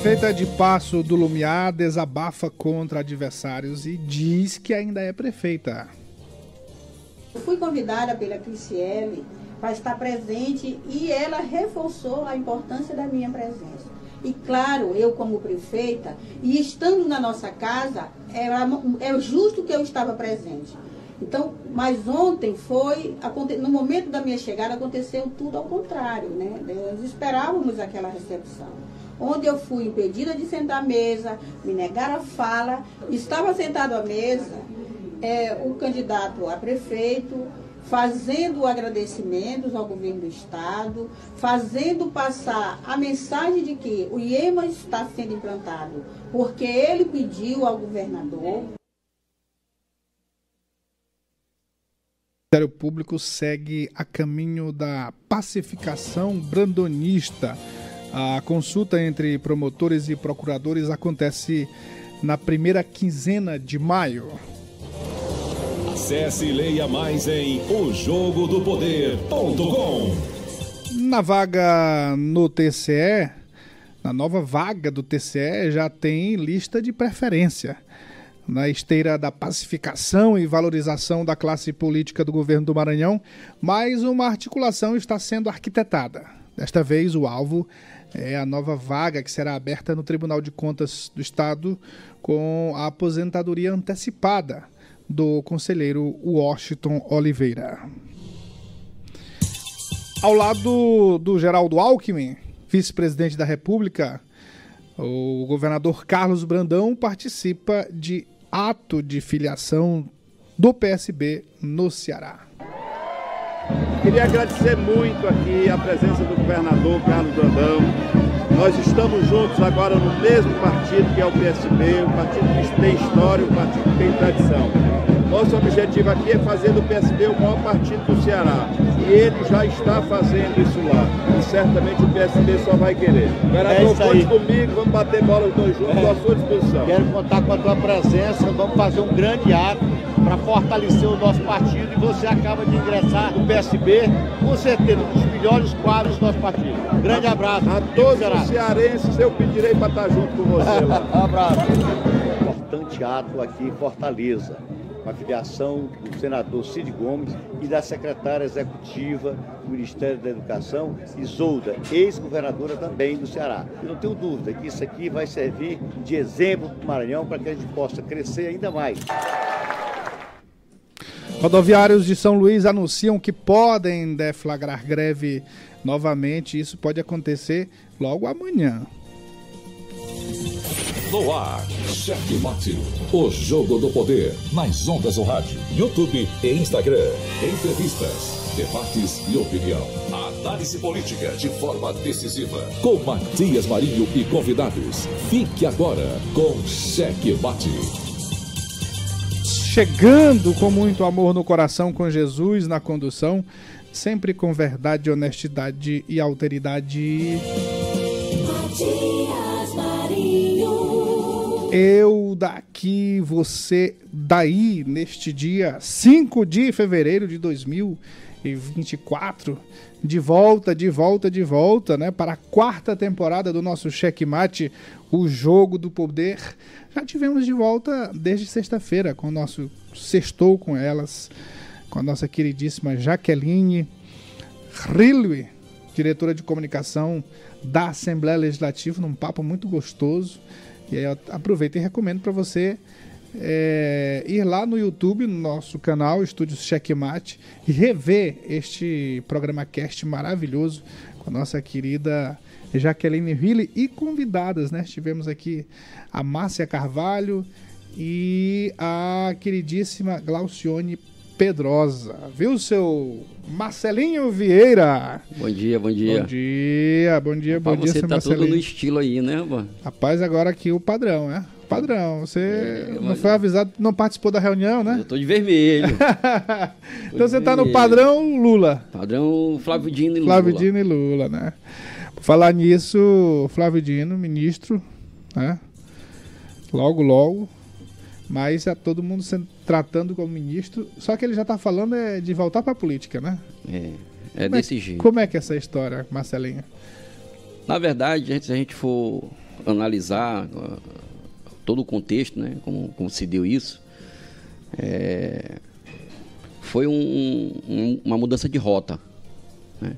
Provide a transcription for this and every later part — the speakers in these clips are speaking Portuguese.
Prefeita de Passo do Lumiar desabafa contra adversários e diz que ainda é prefeita. Fui convidada pela Criciele para estar presente e ela reforçou a importância da minha presença. E claro, eu como prefeita, e estando na nossa casa, era, é justo que eu estava presente. Então, mas ontem foi, no momento da minha chegada, aconteceu tudo ao contrário, né? Nós esperávamos aquela recepção onde eu fui impedida de sentar à mesa, me negaram a fala, estava sentado à mesa é, o candidato a prefeito, fazendo agradecimentos ao governo do estado, fazendo passar a mensagem de que o IEMA está sendo implantado, porque ele pediu ao governador. O Ministério Público segue a caminho da pacificação brandonista a consulta entre promotores e procuradores acontece na primeira quinzena de maio. Acesse e leia mais em ojogodopoder.com. Na vaga no TCE, na nova vaga do TCE, já tem lista de preferência. Na esteira da pacificação e valorização da classe política do governo do Maranhão, mais uma articulação está sendo arquitetada. Desta vez, o alvo é a nova vaga que será aberta no Tribunal de Contas do Estado com a aposentadoria antecipada do conselheiro Washington Oliveira. Ao lado do Geraldo Alckmin, vice-presidente da República, o governador Carlos Brandão participa de ato de filiação do PSB no Ceará. Queria agradecer muito aqui a presença do governador Carlos Brandão. Nós estamos juntos agora no mesmo partido que é o PSB, um partido que tem história, um partido que tem tradição. Nosso objetivo aqui é fazer do PSB o maior partido do Ceará. E ele já está fazendo isso lá. E certamente o PSB só vai querer. Governador, é conte comigo, vamos bater bola os dois juntos, é. à sua disposição. Quero contar com a tua presença, vamos fazer um grande ato para fortalecer o nosso partido e você acaba de ingressar no PSB, com certeza, um dos melhores quadros do nosso partido. Grande abraço. A todos os cearenses eu pedirei para estar junto com você lá. abraço. Importante ato aqui em Fortaleza com a filiação do senador Cid Gomes e da secretária executiva do Ministério da Educação, Isolda, ex-governadora também do Ceará. Eu não tenho dúvida que isso aqui vai servir de exemplo para o Maranhão para que a gente possa crescer ainda mais. Rodoviários de São Luís anunciam que podem deflagrar greve novamente. Isso pode acontecer logo amanhã. No ar, Cheque Mate, o jogo do poder, nas ondas do rádio, YouTube e Instagram. Entrevistas, debates e opinião. Análise política de forma decisiva. Com Matias Marinho e convidados. Fique agora com Cheque Mate chegando com muito amor no coração com Jesus na condução, sempre com verdade, honestidade e alteridade. Eu daqui, você daí, neste dia 5 de fevereiro de 2024, de volta, de volta, de volta, né, para a quarta temporada do nosso Checkmate, o jogo do poder já tivemos de volta desde sexta-feira com o nosso Sextou com elas, com a nossa queridíssima Jaqueline Rilwe, diretora de comunicação da Assembleia Legislativa, num papo muito gostoso. E aí eu aproveito e recomendo para você é, ir lá no YouTube, no nosso canal Estúdios Checkmate, e rever este programa cast maravilhoso com a nossa querida Jaqueline Ville e convidadas, né? Tivemos aqui a Márcia Carvalho e a queridíssima Glaucione Pedrosa. Viu, seu Marcelinho Vieira? Bom dia, bom dia. Bom dia, bom dia, Rapaz, bom dia, Você tá Marcelinho. tudo no estilo aí, né, mano? Rapaz, agora aqui o padrão, né? Padrão, você é, não foi avisado, não participou da reunião, né? Eu tô de vermelho. então você tá no padrão Lula. Padrão Flávio Dino e Lula. Flávio Dino e Lula, né? Falar nisso, Flávio Dino, ministro, né? Logo, logo. Mas é todo mundo sendo tratando como ministro. Só que ele já está falando é de voltar para a política, né? É, é como é desse é, jeito. Como é que é essa história, Marcelinho? Na verdade, se a gente for analisar todo o contexto, né, como, como se deu isso, é, foi um, um, uma mudança de rota. Né?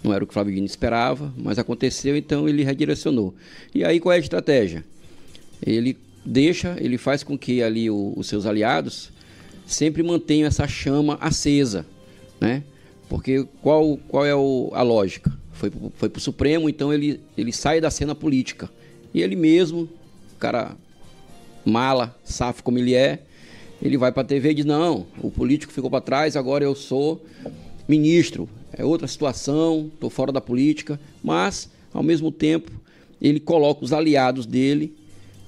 Não era o que o Flávio Dino esperava, mas aconteceu, então ele redirecionou. E aí qual é a estratégia? Ele deixa, ele faz com que ali o, os seus aliados sempre mantenham essa chama acesa, né? Porque qual, qual é o, a lógica? Foi, foi para o Supremo, então ele, ele sai da cena política. E ele mesmo, cara mala, safo como ele é, ele vai para a TV e diz: Não, o político ficou para trás, agora eu sou ministro. É outra situação, estou fora da política. Mas, ao mesmo tempo, ele coloca os aliados dele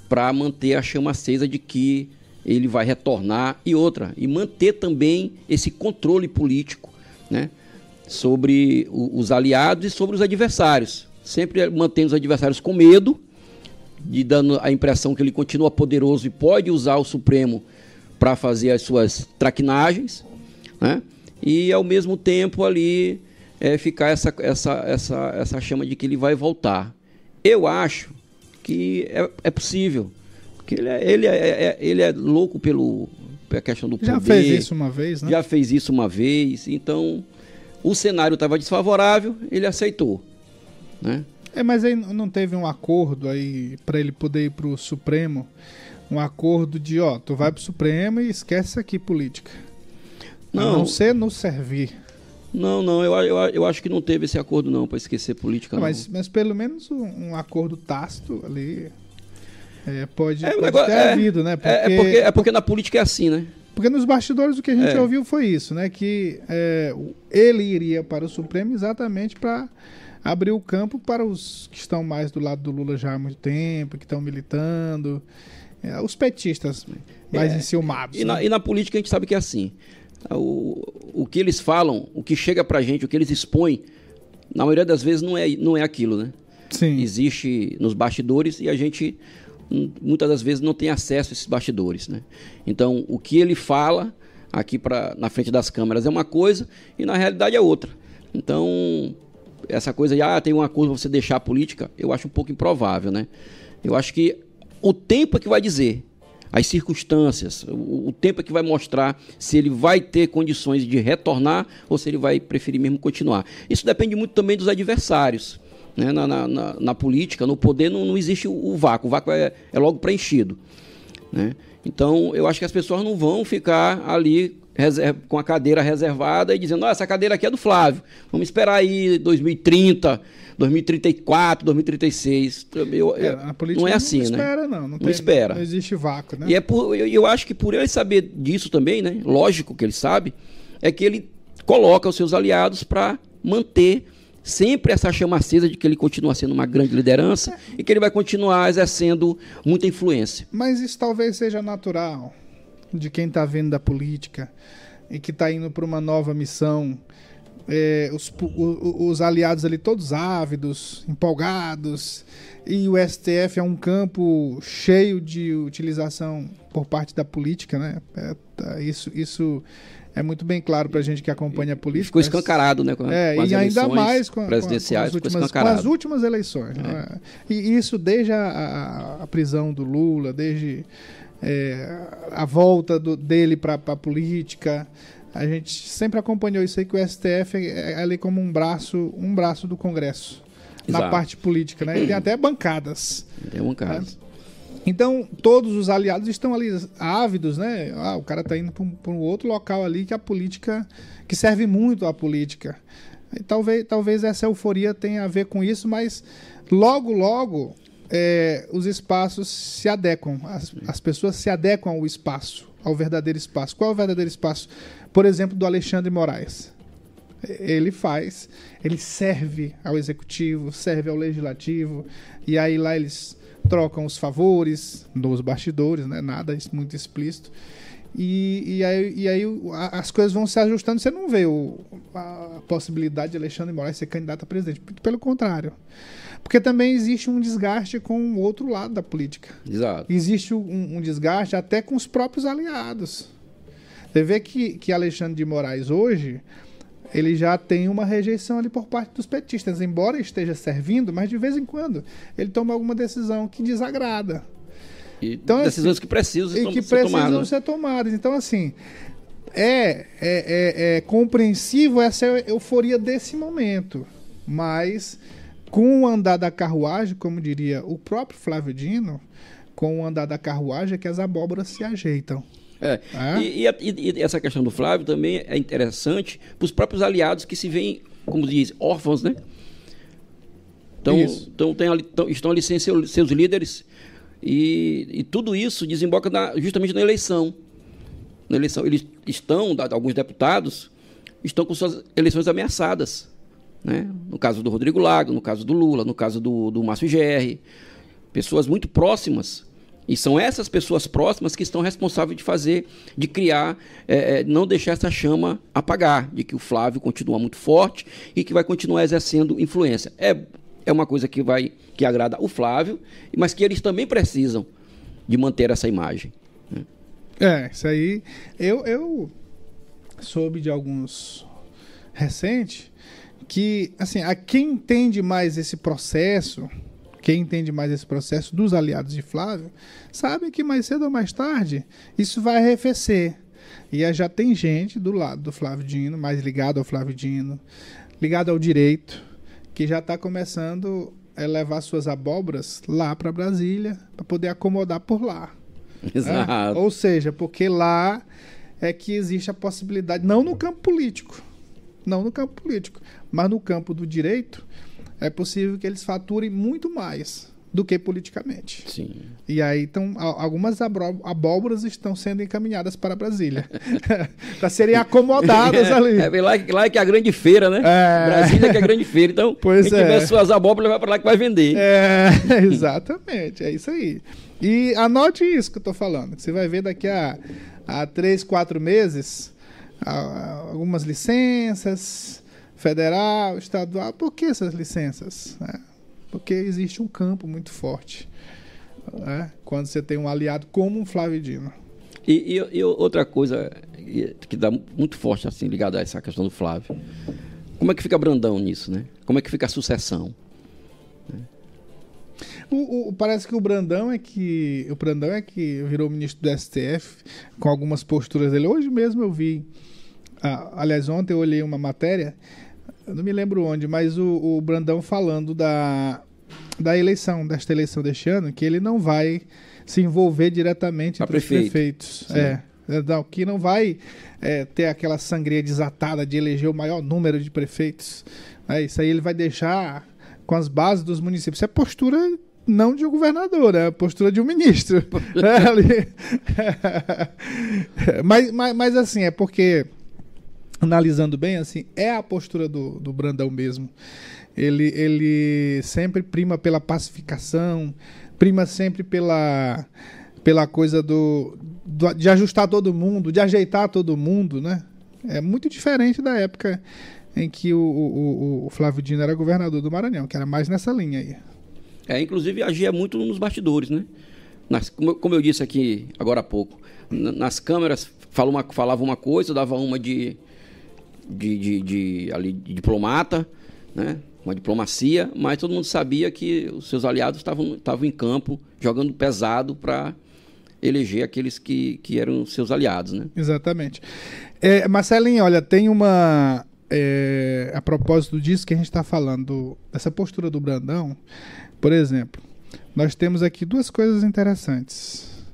para manter a chama acesa de que ele vai retornar e outra, e manter também esse controle político né, sobre os aliados e sobre os adversários. Sempre mantendo os adversários com medo, de dando a impressão que ele continua poderoso e pode usar o Supremo para fazer as suas traquinagens, né? e ao mesmo tempo ali é, ficar essa, essa, essa, essa chama de que ele vai voltar. Eu acho que é, é possível, porque ele é, ele, é, é ele é louco pelo, pela questão do poder. Já fez isso uma vez, né? Já fez isso uma vez, então o cenário estava desfavorável, ele aceitou, né? É, mas aí não teve um acordo aí para ele poder ir para o Supremo um acordo de, ó, tu vai pro Supremo e esquece aqui política. Não. A não ser nos servir. Não, não, eu, eu, eu acho que não teve esse acordo não para esquecer política. Não, mas, mas pelo menos um, um acordo tácito ali é, pode, é, pode agora, ter é, havido, né? Porque, é, é, porque, é porque na política é assim, né? Porque nos bastidores o que a gente é. ouviu foi isso, né? Que é, ele iria para o Supremo exatamente para abrir o campo para os que estão mais do lado do Lula já há muito tempo, que estão militando. É, os petistas mais é, enciumados. E, né? na, e na política a gente sabe que é assim. O, o que eles falam, o que chega pra gente, o que eles expõem, na maioria das vezes não é, não é aquilo, né? Sim. Existe nos bastidores e a gente hum, muitas das vezes não tem acesso a esses bastidores, né? Então, o que ele fala aqui pra, na frente das câmeras é uma coisa e na realidade é outra. Então, essa coisa de, ah, tem um acordo pra você deixar a política, eu acho um pouco improvável, né? Eu acho que o tempo é que vai dizer, as circunstâncias, o, o, tempo é que vai mostrar se ele vai ter condições de retornar ou se ele vai preferir mesmo continuar. Isso depende muito também dos adversários. Né? Na, na, na, na política, no poder, não, não existe o, o, vácuo, o vácuo é, é logo preenchido. Né? Então, eu acho que as pessoas não vão ficar ali com a cadeira reservada e dizendo, essa cadeira aqui é do Flávio, vamos esperar aí 2030, 2034, 2036. Eu, é, a política não é assim, não né? Espera, não, não, não tem, espera. Não existe vácuo, né? E é por, eu, eu acho que por ele saber disso também, né? Lógico que ele sabe, é que ele coloca os seus aliados para manter sempre essa chama acesa de que ele continua sendo uma grande liderança é. e que ele vai continuar exercendo muita influência. Mas isso talvez seja natural de quem está vindo da política e que está indo para uma nova missão é, os, os aliados ali todos ávidos, empolgados, e o STF é um campo cheio de utilização por parte da política, né? É, tá, isso, isso é muito bem claro para a gente que acompanha a política. Ficou escancarado, né? Com, é, com e ainda mais com, presidenciais, com, as últimas, com as últimas eleições. É. Né? E isso desde a, a, a, prisão do Lula, desde é, a volta do, dele para a política. A gente sempre acompanhou isso aí que o STF é, é ali como um braço, um braço do Congresso Exato. na parte política, né? E tem até bancadas. Tem bancadas. Né? Então, todos os aliados estão ali ávidos, né? Ah, o cara está indo para um outro local ali que a política, que serve muito à política. E talvez, talvez essa euforia tenha a ver com isso, mas logo, logo, é, os espaços se adequam, as, as pessoas se adequam ao espaço, ao verdadeiro espaço. Qual é o verdadeiro espaço? por exemplo, do Alexandre Moraes. Ele faz, ele serve ao executivo, serve ao legislativo, e aí lá eles trocam os favores dos bastidores, né? nada muito explícito. E, e, aí, e aí as coisas vão se ajustando. Você não vê o, a possibilidade de Alexandre Moraes ser candidato a presidente. Pelo contrário. Porque também existe um desgaste com o outro lado da política. Exato. Existe um, um desgaste até com os próprios aliados. Você vê que, que Alexandre de Moraes hoje ele já tem uma rejeição ali por parte dos petistas, embora esteja servindo, mas de vez em quando ele toma alguma decisão que desagrada. E então, decisões assim, que precisam, e que ser, precisam tomadas. ser tomadas. Então, assim, é, é, é, é compreensível essa euforia desse momento, mas com o andar da carruagem, como diria o próprio Flávio Dino, com o andar da carruagem é que as abóboras se ajeitam. É. é? E, e, e, essa questão do Flávio também é interessante para os próprios aliados que se veem, como diz, órfãos, né? Então, então tem estão ali sem seu, seus líderes e, e, tudo isso desemboca na, justamente na eleição. Na eleição. Eles estão, alguns deputados, estão com suas eleições ameaçadas. Né? No caso do Rodrigo Lago, no caso do Lula, no caso do, do Márcio GR. Pessoas muito próximas e são essas pessoas próximas que estão responsáveis de fazer, de criar, é, é, não deixar essa chama apagar, de que o Flávio continua muito forte e que vai continuar exercendo influência. É, é uma coisa que vai que agrada o Flávio, mas que eles também precisam de manter essa imagem. Né? É, isso aí. Eu, eu soube de alguns recentes que, assim, a quem entende mais esse processo quem entende mais esse processo dos aliados de Flávio, sabe que mais cedo ou mais tarde isso vai arrefecer. E já tem gente do lado do Flávio Dino, mais ligado ao Flávio Dino, ligado ao direito, que já está começando a levar suas abóboras lá para Brasília, para poder acomodar por lá. Exato. É? Ou seja, porque lá é que existe a possibilidade, não no campo político, não no campo político, mas no campo do direito, é possível que eles faturem muito mais do que politicamente. Sim. E aí, então, algumas abóboras estão sendo encaminhadas para Brasília. para serem acomodadas é, ali. É, lá, lá é que é a grande feira, né? É. Brasília que é a grande feira. Então, pois quem é. tiver suas abóboras vai para lá que vai vender. É, exatamente. É isso aí. E anote isso que eu estou falando. Você vai ver daqui a, a três, quatro meses algumas licenças, federal, estadual. Por que essas licenças? É, porque existe um campo muito forte. Né? Quando você tem um aliado como um Flávio Dino. E, e, e, outra coisa que dá muito forte assim ligada a essa questão do Flávio. Como é que fica Brandão nisso, né? Como é que fica a sucessão? O, o, parece que o Brandão é que o Brandão é que virou ministro do STF com algumas posturas dele. Hoje mesmo eu vi, ah, aliás ontem eu olhei uma matéria eu não me lembro onde, mas o, o Brandão falando da, da eleição, desta eleição deste ano, que ele não vai se envolver diretamente entre prefeito. os prefeitos. É, é, não, que não vai é, ter aquela sangria desatada de eleger o maior número de prefeitos. É, isso aí ele vai deixar com as bases dos municípios. Isso é postura não de um governador, é a postura de um ministro. é, mas, mas, mas assim, é porque analisando bem, assim, é a postura do, do Brandão mesmo. Ele, ele sempre prima pela pacificação, prima sempre pela, pela coisa do, do, de ajustar todo mundo, de ajeitar todo mundo, né? É muito diferente da época em que o, o, o Flávio Dino era governador do Maranhão, que era mais nessa linha aí. É, inclusive agia muito nos bastidores, né? Nas, como, como, eu disse aqui agora há pouco, nas câmeras falava uma, falava uma coisa, dava uma de de, de, de, ali, de diplomata, né? uma diplomacia, mas todo mundo sabia que os seus aliados estavam, em campo jogando pesado para eleger aqueles que, que eram seus aliados. Né? Exatamente. É, Marcelinho, olha, tem uma. É, a propósito disso que a gente está falando, dessa postura do Brandão, por exemplo, nós temos aqui duas coisas interessantes.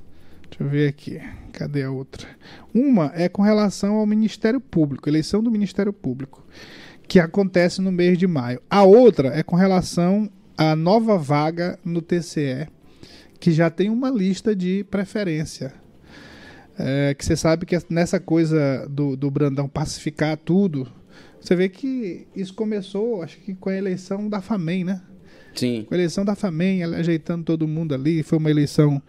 Deixa eu ver aqui. Cadê a outra? Uma é com relação ao Ministério Público, eleição do Ministério Público, que acontece no mês de maio. A outra é com relação à nova vaga no TCE, que já tem uma lista de preferência. É, que você sabe que nessa coisa do, do Brandão pacificar tudo, você vê que isso começou, acho que com a eleição da FAMEM, né? Sim. Com a eleição da FAMEM, ajeitando todo mundo ali. Foi uma eleição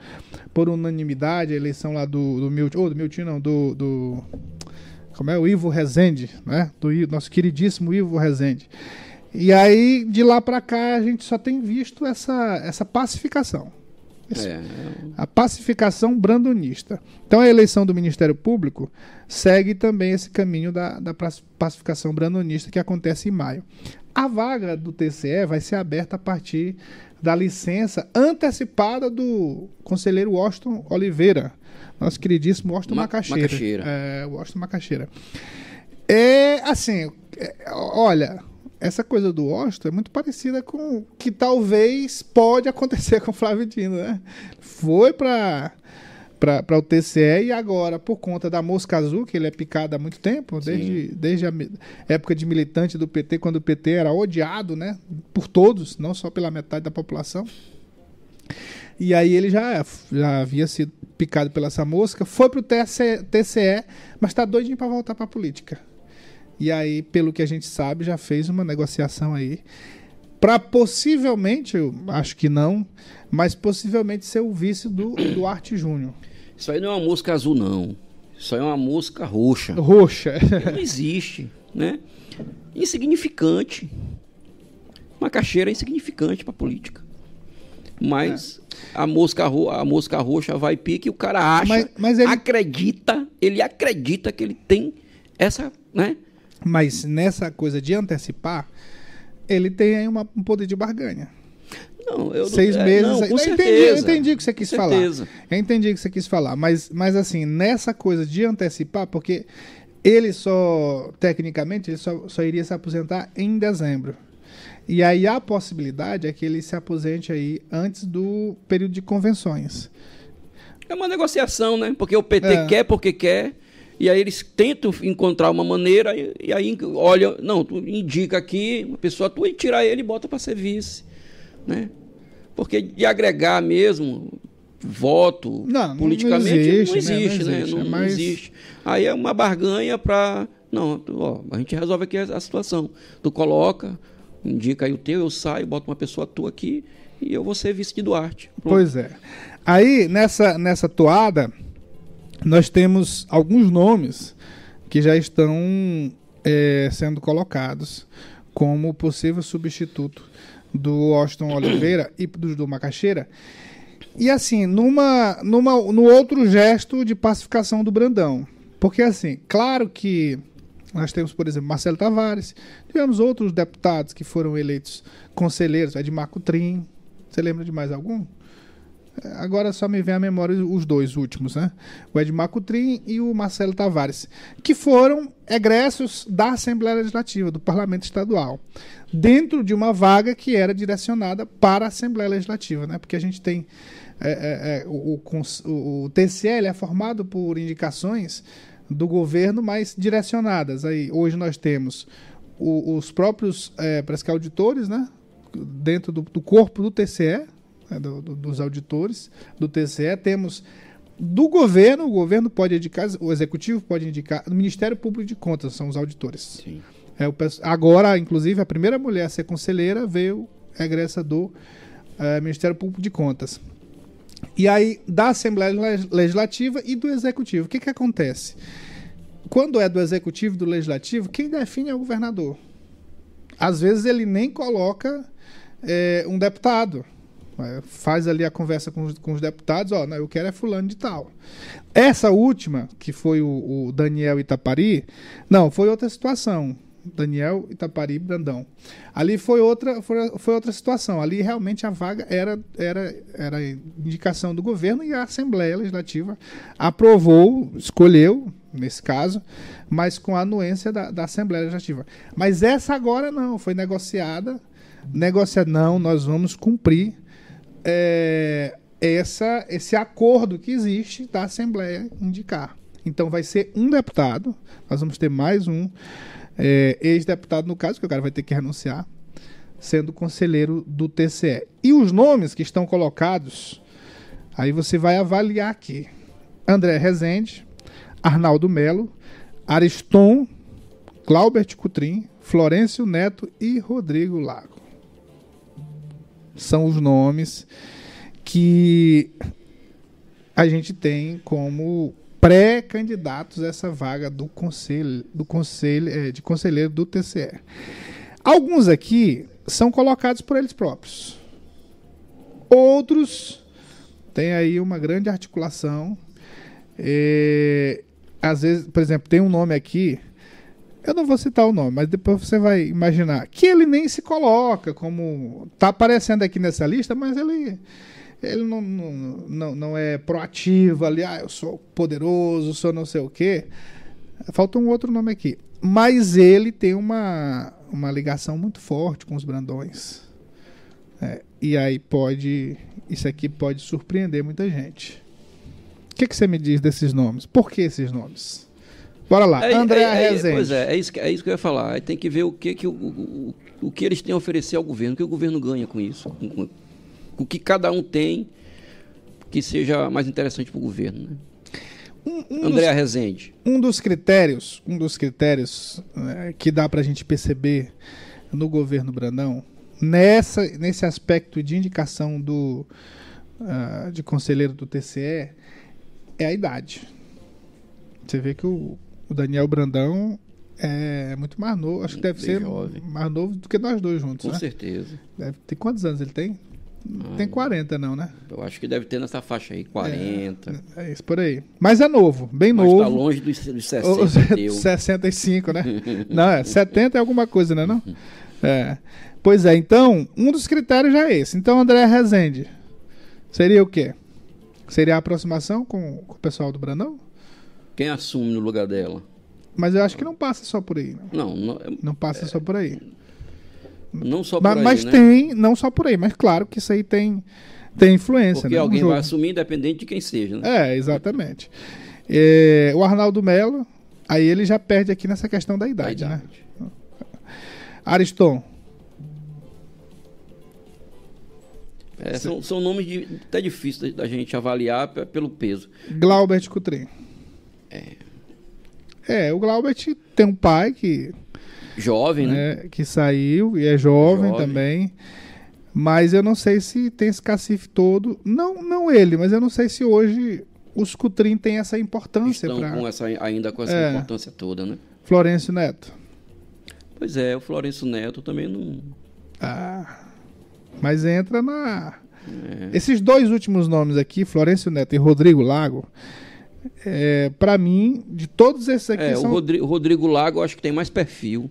por unanimidade, a eleição lá do, do Milton. Oh, do Milton não, do, do. Como é? O Ivo Rezende, né? Do nosso queridíssimo Ivo Rezende. E aí, de lá para cá, a gente só tem visto essa, essa pacificação. É, A pacificação brandonista. Então a eleição do Ministério Público segue também esse caminho da, da pacificação brandonista que acontece em maio. A vaga do TCE vai ser aberta a partir da licença antecipada do conselheiro Washington Oliveira, nosso queridíssimo Washington Ma- Macaxeira. Macaxeira. É, Washington Macaxeira. É assim, é, olha, essa coisa do Washington é muito parecida com o que talvez pode acontecer com o Flávio Dino, né? Foi para para o TCE e agora, por conta da mosca azul, que ele é picado há muito tempo, desde, desde a época de militante do PT, quando o PT era odiado, né? Por todos, não só pela metade da população. E aí ele já, já havia sido picado pela essa mosca, foi pro TCE, TCE mas tá doidinho para voltar para política. E aí, pelo que a gente sabe, já fez uma negociação aí para possivelmente, eu acho que não, mas possivelmente ser o vice do Duarte Júnior. Isso aí não é uma mosca azul, não. Isso aí é uma mosca roxa. Roxa. Não existe, né? Insignificante. Macaxeira é insignificante para política. Mas a, mosca ro a mosca roxa vai pique e o cara acha, Mas- mas ele- acredita, ele acredita que ele tem essa, né? mas nessa coisa de antecipar, ele tem aí uma- um poder de barganha. Não, eu não- Seis é, meses. Não, com eu entendi, eu entendi o que você quis falar. Eu entendi o que você quis falar. Mas, mas assim, nessa coisa de antecipar, porque ele só, tecnicamente, ele só, só iria se aposentar em dezembro. E aí a possibilidade é que ele se aposente aí antes do período de convenções. É uma negociação, né? Porque o PT É. quer porque quer, e aí eles tentam encontrar uma maneira, e, e aí olha, não, tu indica aqui uma pessoa tua e tira ele e bota para ser vice, né? Porque de agregar mesmo voto Não, não politicamente existe, não né? existe, Não né? existe, Não, é não mais- existe. Aí é uma barganha para não, ó, a gente resolve aqui a, a situação. Tu coloca, indica aí o teu, eu saio, boto uma pessoa tua aqui e eu vou ser vice de Duarte. Pronto. Pois é. Aí, nessa, nessa toada, nós temos alguns nomes que já estão é, sendo colocados como possível substituto do Washington Oliveira e do, do Macaxeira. E assim, numa, numa, no outro gesto de pacificação do Brandão. Porque assim, claro que nós temos, por exemplo, Marcelo Tavares, tivemos outros deputados que foram eleitos conselheiros, Edmar Cutrim. Você lembra de mais algum? Agora só me vem à memória os dois últimos, né? O Edmar Cutrim e o Marcelo Tavares, que foram egressos da Assembleia Legislativa, do Parlamento Estadual, dentro de uma vaga que era direcionada para a Assembleia Legislativa, né? Porque a gente tem. é, é, é, o, o- o TCL é formado por indicações do governo, mas direcionadas. Aí, hoje nós temos o- os próprios, é, parece que auditores, né? Dentro do, do corpo do TCE, né, do- do- dos auditores do TCE, temos do governo, o governo pode indicar, o executivo pode indicar, o Ministério Público de Contas são os auditores. Sim. É, o agora, inclusive, a primeira mulher a ser conselheira veio egressa do eh, Ministério Público de Contas. E aí, da Assembleia Leg- Legislativa e do Executivo. O que, que acontece? Quando é do Executivo e do Legislativo, quem define é o governador. Às vezes ele nem coloca eh, um deputado. Faz ali a conversa com os, com os deputados, ó, eu quero é fulano de tal. Essa última, que foi o, o Daniel Itapari, não, foi outra situação. Daniel Itapari Brandão. Ali foi outra, foi, foi outra situação. Ali realmente a vaga era, era, era indicação do governo e a Assembleia Legislativa aprovou, escolheu, nesse caso, mas com a anuência da, da Assembleia Legislativa. Mas essa agora não, foi negociada. Negociada, não, nós vamos cumprir é, essa, esse acordo que existe da Assembleia indicar. Então vai ser um deputado, nós vamos ter mais um é, ex-deputado, no caso, que o cara vai ter que renunciar, sendo conselheiro do TCE. E os nomes que estão colocados, aí você vai avaliar aqui: André Rezende, Arnaldo Melo, Ariston, Claubert Cutrim, Florencio Neto e Rodrigo Lago. São os nomes que a gente tem como pré-candidatos a essa vaga do conselho, do conselho eh, de conselheiro do TCE. Alguns aqui são colocados por eles próprios. Outros tem aí uma grande articulação. É, às vezes, por exemplo, tem um nome aqui, eu não vou citar o nome, mas depois você vai imaginar que ele nem se coloca como tá aparecendo aqui nessa lista, mas ele ele não, não, não, não é proativo ali, ah, eu sou poderoso, sou não sei o quê. Falta um outro nome aqui. Mas ele tem uma, uma ligação muito forte com os Brandões. É, e aí pode. Isso aqui pode surpreender muita gente. O que, que você me diz desses nomes? Por que esses nomes? Bora lá, É, André é, é, Rezende. Pois é, é isso, que, é isso que eu ia falar. Aí tem que ver o que, que o, o, o que eles têm a oferecer ao governo, o que o governo ganha com isso. O que cada um tem que seja mais interessante para o governo. Né? Um, um André dos, Rezende. um dos critérios, um dos critérios né, que dá pra gente perceber no governo Brandão, nessa, nesse aspecto de indicação do ah, de conselheiro do TCE, é a idade. Você vê que o, o Daniel Brandão é muito mais novo, acho que deve Bem ser jovem. mais novo do que nós dois juntos, Com né? certeza. Deve ter quantos anos ele tem? Não tem 40 não, né? Eu acho que deve ter nessa faixa aí, 40. É isso por aí. Mas é novo, bem mas novo. está longe dos, dos 60 Os teu. 65, né? Não, é 70 é alguma coisa, né? Não? É. Pois é, então, um dos critérios já é esse. Então, André Rezende, seria o quê? Seria a aproximação com, com o pessoal do Brandão? Quem assume no lugar dela? Mas eu acho que não passa só por aí. Não, Não, não, não passa só por aí. não só por mas aí, mas né? tem, não só por aí, mas claro que isso aí tem, tem influência. Porque né, alguém vai assumir independente de quem seja, né? É, exatamente. É, o Arnaldo Melo, aí ele já perde aqui nessa questão da Da idade, né? idade. Ariston, É, são, são nomes de, até difíceis da, da gente avaliar pe- pelo peso. Glaubert Coutrin. É. o Glaubert tem um pai que, Jovem, né? né, que saiu e é jovem, Jovem. também. Mas eu não sei se tem esse cacife todo. Não, não ele, mas eu não sei se hoje os Coutrin têm essa importância Estão para com essa, ainda com essa É. importância toda, né? Florencio Neto. Pois é, o Florencio Neto também não. Ah, mas entra na. É. Esses dois últimos nomes aqui, Florencio Neto e Rodrigo Lago, é, para mim, de todos esses aqui É, são. o Rodrigo, Rodrigo Lago eu acho que tem mais perfil.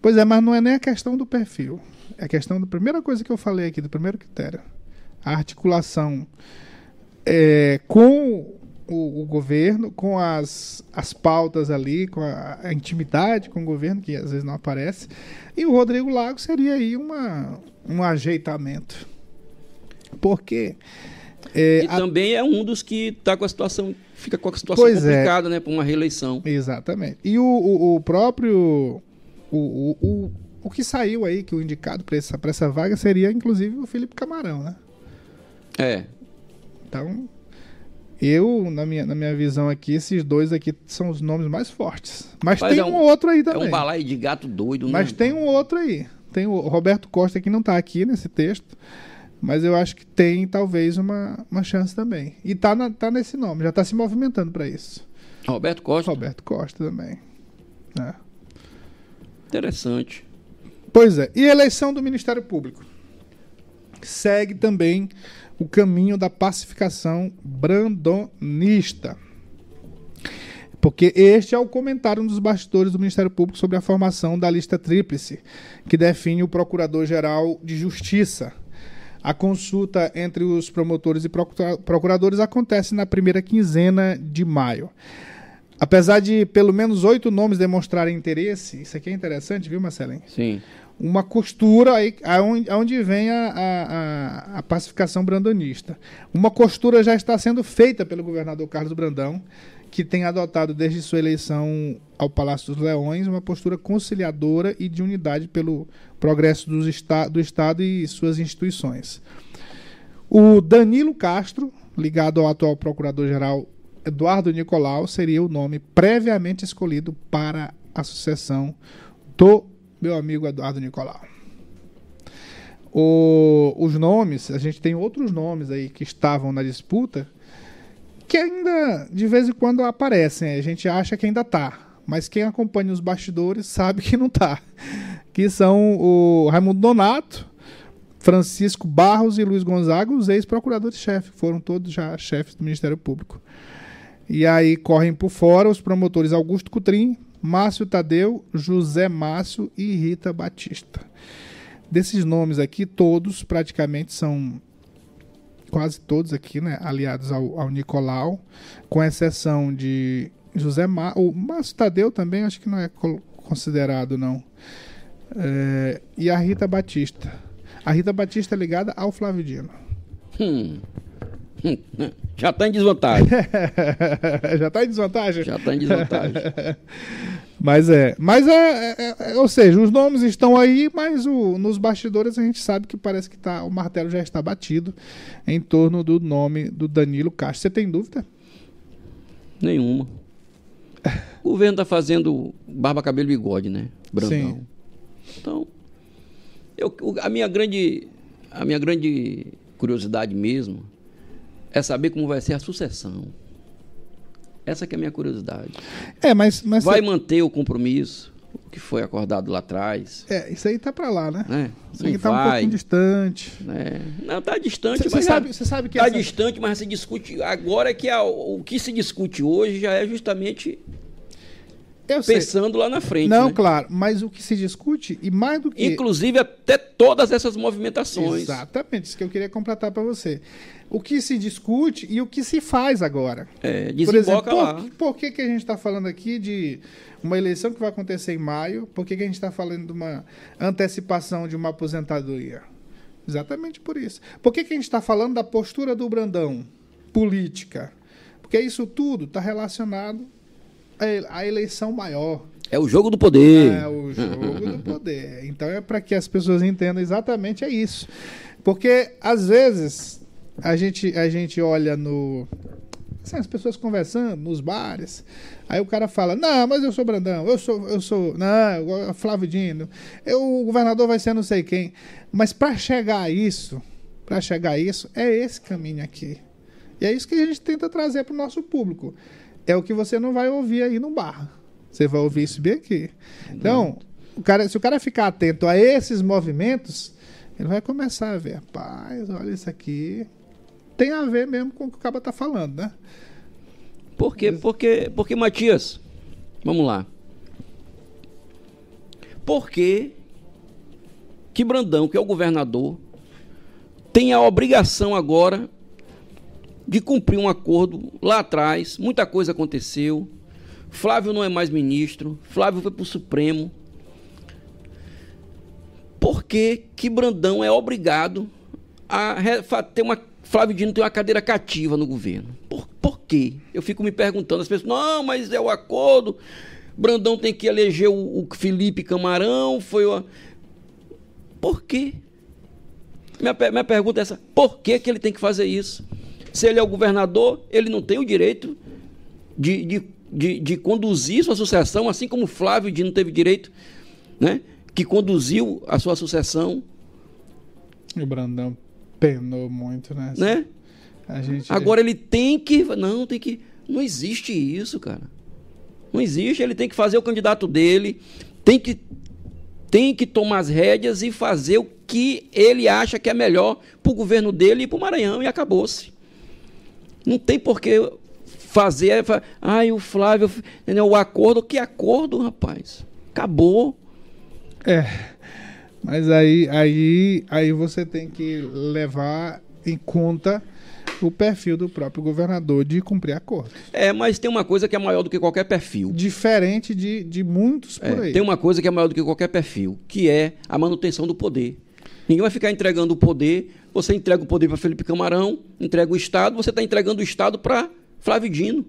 Pois é, mas não é nem a questão do perfil. É a questão da primeira coisa que eu falei aqui, do primeiro critério. A articulação é, com o, o governo, com as, as pautas ali, com a, a intimidade com o governo, que às vezes não aparece. E o Rodrigo Lago seria aí uma, um ajeitamento. Porque. é, e a- também é um dos que tá com a situação. Fica com a situação Pois é. complicada, né? Para uma reeleição. Exatamente. E o, o, o próprio. O, o, o, o que saiu aí, que o indicado para essa, pra essa vaga seria, inclusive, o Felipe Camarão, né? É. Então, eu, na minha, na minha visão aqui, esses dois aqui são os nomes mais fortes. Mas Mas tem é um, um- outro aí É também. um balaio de gato doido, Mas né? tem um outro aí. Tem o Roberto Costa que não tá aqui nesse texto. Mas eu acho que tem talvez uma, uma chance também. E tá, na- tá nesse nome, já tá se movimentando para isso. Roberto Costa. Roberto Costa também. né? Interessante. Pois é. E eleição do Ministério Público? Segue também o caminho da pacificação brandonista. Porque este é o comentário dos bastidores do Ministério Público sobre a formação da lista tríplice, que define o Procurador-Geral de Justiça. A consulta entre os promotores e procura- procuradores acontece na primeira quinzena de maio. Apesar de pelo menos oito nomes demonstrarem interesse, isso aqui é interessante, viu, Marcelinho? Sim. uma costura aí, aonde, aonde vem a, a, a- pacificação brandonista. Uma costura já está sendo feita pelo governador Carlos Brandão, que tem adotado desde sua eleição ao Palácio dos Leões uma postura conciliadora e de unidade pelo progresso dos esta do Estado e suas instituições. O Danilo Castro, ligado ao atual procurador-geral Eduardo Nicolau, seria o nome previamente escolhido para a sucessão do meu amigo Eduardo Nicolau. O- os nomes, a gente tem outros nomes aí que estavam na disputa que ainda de vez em quando aparecem. A gente acha que ainda tá, mas quem acompanha os bastidores sabe que não tá. Que são o Raimundo Donato, Francisco Barros e Luiz Gonzaga, os ex-procuradores-chefe, foram todos já chefes do Ministério Público. E aí correm por fora os promotores Augusto Cutrim, Márcio Tadeu, José Márcio e Rita Batista. Desses nomes aqui, todos praticamente são quase todos aqui, né, aliados ao, ao Nicolau, com exceção de José Márcio, o Márcio Tadeu também acho que não é considerado não. É, e a Rita Batista. A Rita Batista é ligada ao Flávio Dino. Hum. hum. Já está em desvantagem. Já está em desvantagem? Já está em desvantagem. mas é. Mas é, é, é, Ou seja, os nomes estão aí, mas o, nos bastidores a gente sabe que parece que tá, o martelo já está batido em torno do nome do Danilo Castro. Você tem dúvida? Nenhuma. O governo está fazendo barba, cabelo e bigode, né? Brandão. Sim. Então, eu, a minha grande a minha grande curiosidade mesmo é saber como vai ser a sucessão. Essa que é a minha curiosidade. É, mas, mas vai manter o compromisso que foi acordado lá atrás. É, isso aí tá para lá, né? É, isso aí tá vai, um pouquinho distante. É. Não, tá distante, cê, mas. Você sabe, você sabe que. Tá essa... distante, mas se discute. Agora é que a, o que se discute hoje já é justamente eu pensando sei. lá na frente. Não, né? claro, mas o que se discute, e mais do que. Inclusive até todas essas movimentações. Exatamente, isso que eu queria completar para você. O que se discute e o que se faz agora. É, por exemplo, lá. Por, por que, que a gente está falando aqui de uma eleição que vai acontecer em maio? Por que, que a gente está falando de uma antecipação de uma aposentadoria? Exatamente por isso. Por que, que a gente está falando da postura do Brandão política? Porque isso tudo está relacionado a eleição maior. É o jogo do poder. É o jogo do poder. Então é para que as pessoas entendam exatamente é isso. Porque às vezes a gente, a gente olha no. Assim, as pessoas conversando nos bares. Aí o cara fala: Não, mas eu sou Brandão, eu sou. Eu sou não, Flávio Dino, eu, o governador vai ser não sei quem. Mas para chegar a isso, para chegar a isso, é esse caminho aqui. E é isso que a gente tenta trazer para o nosso público é o que você não vai ouvir aí no bar. Você vai ouvir isso bem aqui. Então, o cara, se o cara ficar atento a esses movimentos, ele vai começar a ver, rapaz, olha isso aqui. Tem a ver mesmo com o que o cara tá falando, né? Por quê? Porque, porque Matias, vamos lá. Por que que Brandão, que é o governador, tem a obrigação agora de cumprir um acordo lá atrás. Muita coisa aconteceu. Flávio não é mais ministro. Flávio foi para o Supremo. Por que, que Brandão é obrigado a ter uma. Flávio Dino tem uma cadeira cativa no governo? Por, por quê? Eu fico me perguntando. As pessoas, não, mas é o acordo. Brandão tem que eleger o, o Felipe Camarão. Foi o. Por quê? Minha, minha pergunta é essa: por que, que ele tem que fazer isso? Se ele é o governador, ele não tem o direito de, de, de, de conduzir sua sucessão, assim como Flávio Dino teve direito, né? Que conduziu a sua sucessão. O Brandão penou muito, né? né? Gente... Agora ele tem que. Não, tem que. Não existe isso, cara. Não existe. Ele tem que fazer o candidato dele, tem que, tem que tomar as rédeas e fazer o que ele acha que é melhor para o governo dele e para o Maranhão, e acabou-se. Não tem por que fazer. Ai, o Flávio. Entendeu? O acordo. Que acordo, rapaz? Acabou. É. Mas aí, aí, aí você tem que levar em conta o perfil do próprio governador de cumprir acordo. É, mas tem uma coisa que é maior do que qualquer perfil. Diferente de, de muitos por é, aí. Tem uma coisa que é maior do que qualquer perfil, que é a manutenção do poder. Ninguém vai ficar entregando o poder você entrega o poder para Felipe Camarão, entrega o Estado, você está entregando o Estado para Flávio Dino.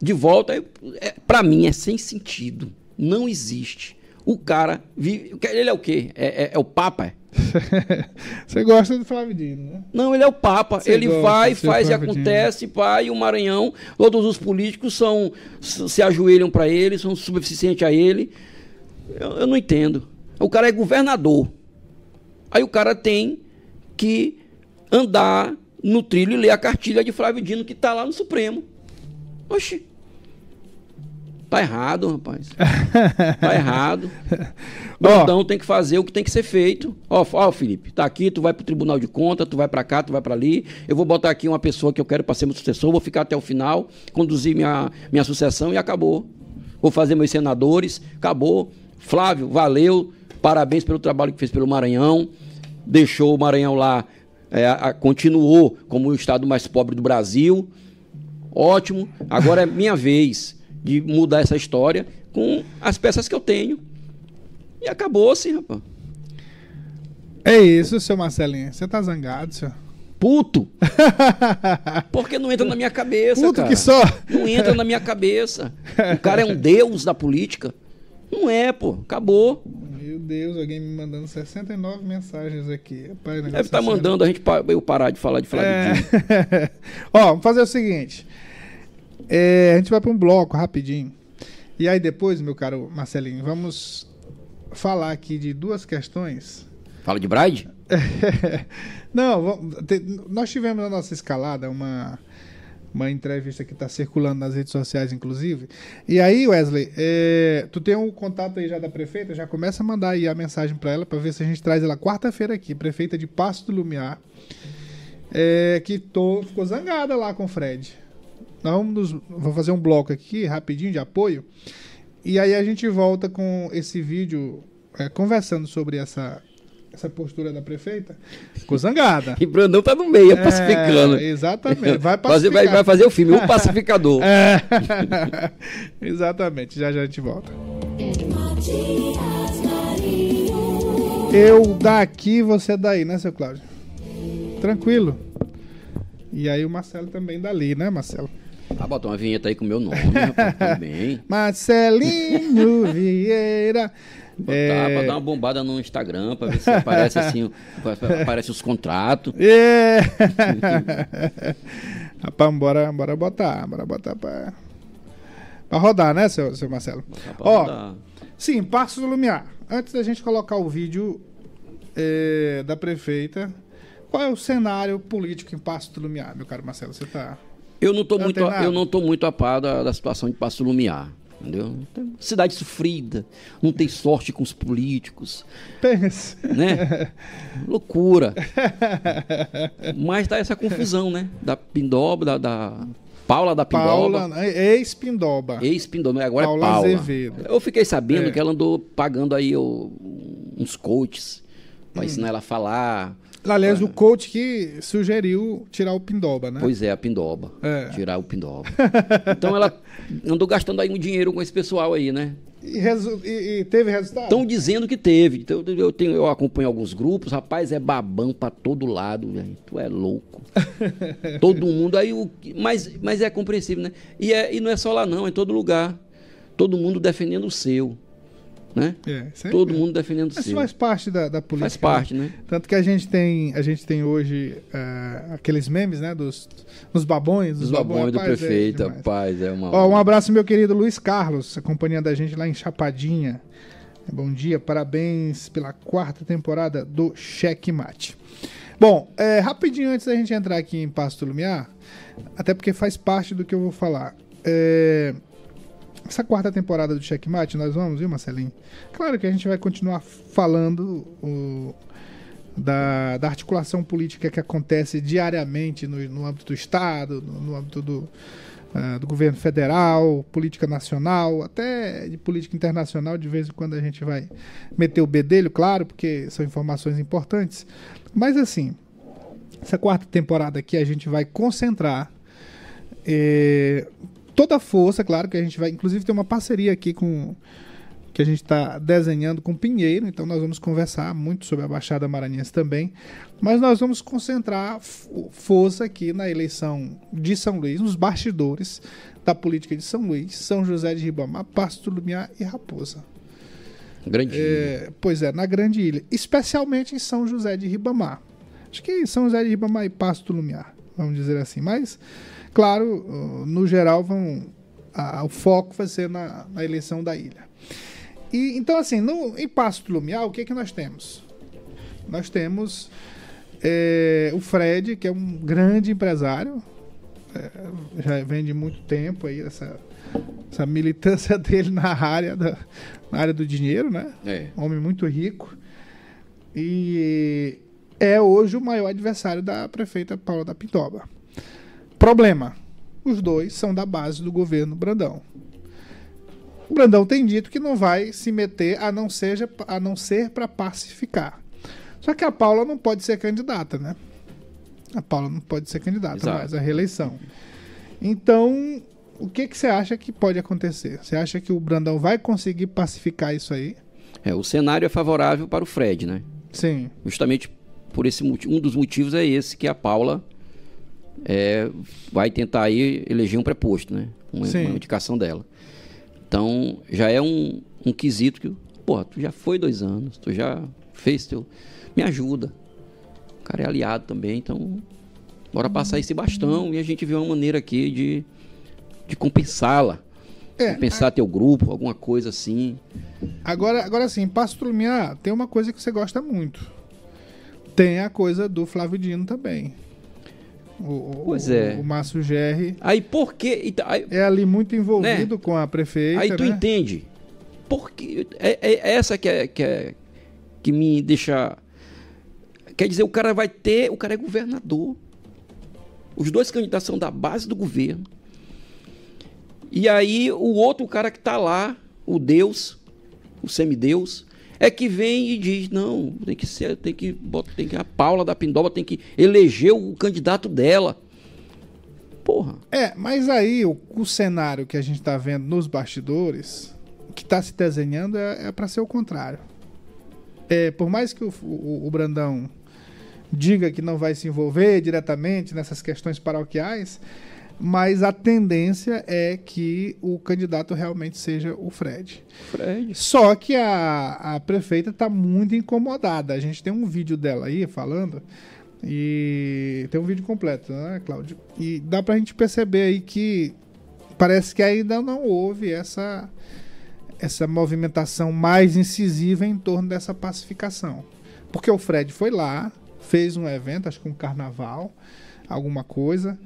De volta, é, é, para mim, é sem sentido. Não existe. O cara vive. Ele é o quê? É, é, é o Papa? Você gosta do Flávio Dino, né? Não, ele é o Papa. Você ele vai, faz e acontece, pai, o Maranhão, todos os políticos são se ajoelham para ele, são subsuficientes a ele. Eu, eu não entendo. O cara é governador. Aí o cara tem que andar no trilho e ler a cartilha de Flávio Dino que está lá no Supremo. Oxi. Tá errado, rapaz. tá errado. Brandão tem que fazer o que tem que ser feito. Ó, ó, Felipe, tá aqui, tu vai pro Tribunal de Contas, tu vai para cá, tu vai para ali. Eu vou botar aqui uma pessoa que eu quero para ser meu sucessor, vou ficar até o final, conduzir minha, minha sucessão e acabou. Vou fazer meus senadores, acabou. Flávio, valeu. Parabéns pelo trabalho que fez pelo Maranhão. Deixou o Maranhão lá, é, a, continuou como o estado mais pobre do Brasil. Ótimo. Agora é minha vez de mudar essa história com as peças que eu tenho. E acabou assim, rapaz. É isso, seu Marcelinho. Você tá zangado, senhor? Puto! Porque não entra na minha cabeça, Puto cara. que só. Não entra na minha cabeça. O cara é um deus da política. Não é, pô. Acabou. Meu Deus, alguém me mandando 69 mensagens aqui. Rapaz, Deve estar tá mandando a gente eu parar de falar de Flávio é... Ó, vamos fazer o seguinte. É, a gente vai para um bloco rapidinho. E aí depois, meu caro Marcelinho, vamos falar aqui de duas questões. Fala de Bride? Não, nós tivemos na nossa escalada uma, uma entrevista que está circulando nas redes sociais, inclusive. E aí, Wesley, é, tu tem um contato aí já da prefeita? Já começa a mandar aí a mensagem para ela para ver se a gente traz ela quarta-feira aqui, prefeita de Passo do Lumiar, é, que tô, ficou zangada lá com o Fred. Nós vamos, vamos fazer um bloco aqui, rapidinho, de apoio. E aí a gente volta com esse vídeo é, conversando sobre essa, essa postura da prefeita. Ficou zangada. e Brandão tá no meio, é, pacificando. Exatamente. Vai, fazer, vai, vai fazer o filme, um pacificador. É. exatamente. Já já a gente volta. Eu daqui, você daí, né, seu Cláudio? Tranquilo. E aí o Marcelo também dali, né, Marcelo? Ah, botou uma vinheta aí com o meu nome, rapaz. Marcelinho Vieira. Botar é... pra dar uma bombada no Instagram pra ver se aparece assim, aparece os contratos. É. Rapaz, bora, bora botar, bora botar pra, pra rodar, né, seu, seu Marcelo? Ó, rodar. sim, Passos do Lumiar. Antes da gente colocar o vídeo é, da prefeita, qual é o cenário político em Passos do Lumiar, meu caro Marcelo? Você tá eu não estou muito, eu não tô muito a par da, da situação de Passo Lumiar. Entendeu? Cidade sofrida, não tem sorte com os políticos. Pense. Né? Loucura. Mas tá essa confusão, né? Da Pindoba, da, da Paula da Pindoba. Paula, ex-Pindoba. Ex-Pindoba, agora Paula é Paula. Azevedo. Eu fiquei sabendo é. que ela andou pagando aí uns coaches para hum. ensinar ela a falar Aliás, o coach que sugeriu tirar o Pindoba, né? Pois é, a Pindoba. É. Tirar o Pindoba. então ela andou gastando aí um dinheiro com esse pessoal aí, né? E, e, e teve resultado? Estão dizendo que teve. Então, eu, tenho, eu acompanho alguns grupos, rapaz, é babão pra todo lado, velho. Tu é louco. todo mundo aí. O, mas, mas é compreensível, né? E, é, e não é só lá, não, é em todo lugar. Todo mundo defendendo o seu né? É, Todo mundo defendendo o Isso faz parte da, da política. Faz parte, né? né? Tanto que a gente tem, a gente tem hoje uh, aqueles memes, né? Dos, dos babões. Dos babões, babões do rapaz, prefeito, é rapaz, é uma... Ó, um abraço, meu querido Luiz Carlos, acompanhando a gente lá em Chapadinha. Bom dia, parabéns pela quarta temporada do Cheque Mate. Bom, é, rapidinho antes da gente entrar aqui em Pasto Lumiar, até porque faz parte do que eu vou falar. É, essa quarta temporada do Checkmate, nós vamos, viu, Marcelinho? Claro que a gente vai continuar falando o, da, da, articulação política que acontece diariamente no, no âmbito do Estado, no, no âmbito do, uh, do governo federal, política nacional, até de política internacional. De vez em quando a gente vai meter o bedelho, claro, porque são informações importantes. Mas assim, essa quarta temporada aqui a gente vai concentrar. Eh, toda a força, claro que a gente vai, inclusive tem uma parceria aqui com que a gente está desenhando com Pinheiro, então nós vamos conversar muito sobre a Baixada Maranhense também, mas nós vamos concentrar força aqui na eleição de São Luís, nos bastidores da política de São Luís, São José de Ribamar, Pasto Lumiar e Raposa. Grande é, Pois é, na Grande Ilha, especialmente em São José de Ribamar. Acho que São José de Ribamar e Pasto Lumiar, vamos dizer assim, mas Claro, no geral, vão, a, o foco vai ser na, na, eleição da ilha. E, então, assim, no, em Passo do Lumiar, o que, é que nós temos? Nós temos é, o Fred, que é um grande empresário, é, já vem de muito tempo aí essa, essa militância dele na área, da, na área do dinheiro, né? É. Homem muito rico. E é hoje o maior adversário da prefeita Paula da Pintoba. Problema: os dois são da base do governo Brandão. O Brandão tem dito que não vai se meter a não, seja, a não ser para pacificar. Só que a Paula não pode ser candidata, né? A Paula não pode ser candidata Exato. mais à reeleição. Então, o que, que você acha que pode acontecer? Você acha que o Brandão vai conseguir pacificar isso aí? É, o cenário é favorável para o Fred, né? Sim. Justamente por esse motivo, um dos motivos é esse que a Paula é, vai tentar aí eleger um preposto, né? Uma, uma indicação dela. Então já é um, um quesito que, pô, tu já foi dois anos, tu já fez teu, me ajuda. O cara é aliado também, então bora passar esse bastão e a gente vê uma maneira aqui de, de compensá-la. É, compensar teu grupo, alguma coisa assim. Agora, agora sim, Passo Lumiar tem uma coisa que você gosta muito. Tem a coisa do Flávio Dino também. O, Pois o- é. O Márcio Gerri Aí por que. é ali muito envolvido Né? com a prefeita. Aí tu né? entende. Porque é, é essa que é, que é que me deixa. Quer dizer, o cara vai ter. O cara é governador. Os dois candidatos são da base do governo. E aí o outro cara que tá lá, o Deus, o semideus, é que vem e diz, não, tem que ser, tem que, tem que a Paula da Pindoba tem que eleger o candidato dela. Porra. É, mas aí o, o cenário que a gente tá vendo nos bastidores, que tá se desenhando é, é para ser o contrário. É, por mais que o, o- o Brandão diga que não vai se envolver diretamente nessas questões paroquiais, mas a tendência é que o candidato realmente seja o Fred. Fred. Só que a, a prefeita está muito incomodada. A gente tem um vídeo dela aí falando. E tem um vídeo completo, né, Cláudio? E dá pra gente perceber aí que parece que ainda não houve essa, essa movimentação mais incisiva em torno dessa pacificação. Porque o Fred foi lá, fez um evento, acho que um carnaval, alguma coisa,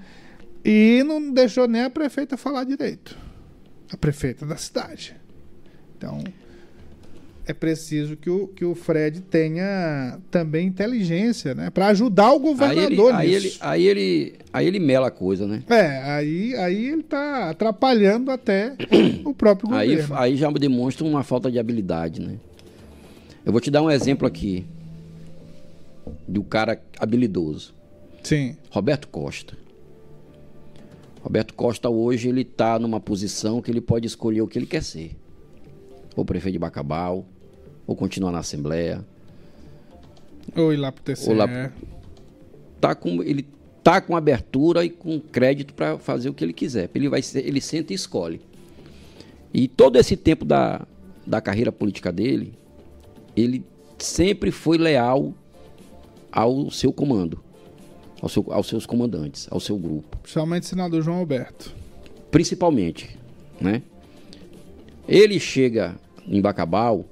e não deixou nem a prefeita falar direito. A prefeita da cidade. Então, é preciso que o, que o Fred tenha também inteligência, né? Para ajudar o Aí ele, governador aí, ele, nisso. aí, ele, aí ele mela a coisa, né? É, aí, aí ele tá atrapalhando até o próprio Aí, governo. aí já demonstra uma falta de habilidade, né? Eu vou te dar um exemplo aqui do cara habilidoso, Sim. Roberto Costa. Roberto Costa hoje ele tá numa posição que ele pode escolher o que ele quer ser. Ou prefeito de Bacabal, ou continuar na Assembleia. Ou ir lá pro TCE. Ou lá- Tá com, ele tá com abertura e com crédito para fazer o que ele quiser. Ele, vai, ele senta e escolhe. E todo esse tempo da, da carreira política dele, ele sempre foi leal ao seu comando, ao seu, aos seus comandantes, ao seu grupo, Principalmente o senador João Alberto. principalmente, né? Ele chega em Bacabal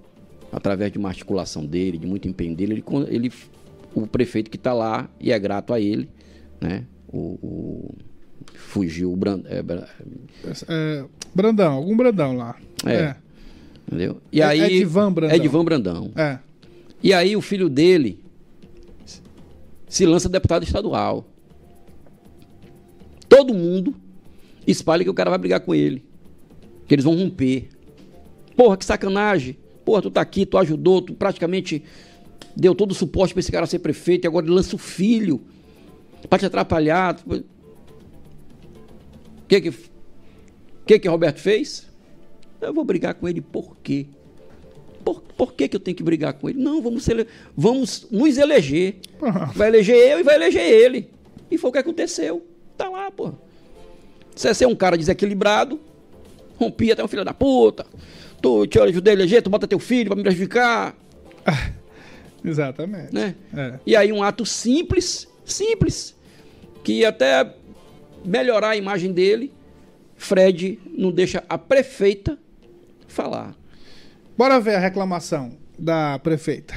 através de uma articulação dele, de muito empenho dele, ele, ele o prefeito que está lá e é grato a ele, né? O, o- fugiu o Bran- é, Bra- É, Brandão, algum Brandão lá. É. entendeu? E É- aí é Edivan Brandão. Edivan Brandão. É. é. E aí o filho dele se lança deputado estadual. Todo mundo espalha que o cara vai brigar com ele. Que eles vão romper. Porra, que sacanagem. Porra, tu tá aqui, tu ajudou, tu praticamente deu todo o suporte pra esse cara ser prefeito e agora ele lança o filho pra te atrapalhar. O que que, que que Roberto fez? Eu vou brigar com ele por quê? Por, por que, que eu tenho que brigar com ele? Não, vamos, ele, vamos nos eleger. Vai eleger eu e vai eleger ele. E foi o que aconteceu. Tá lá, pô. Você ser um cara desequilibrado, rompi até um filho da puta. Tu te ajudei a eleger, tu bota teu filho pra me prejudicar, Exatamente. né? É. E aí um ato simples, simples, que até melhorar a imagem dele, Fred não deixa a prefeita falar. Bora ver a reclamação da prefeita.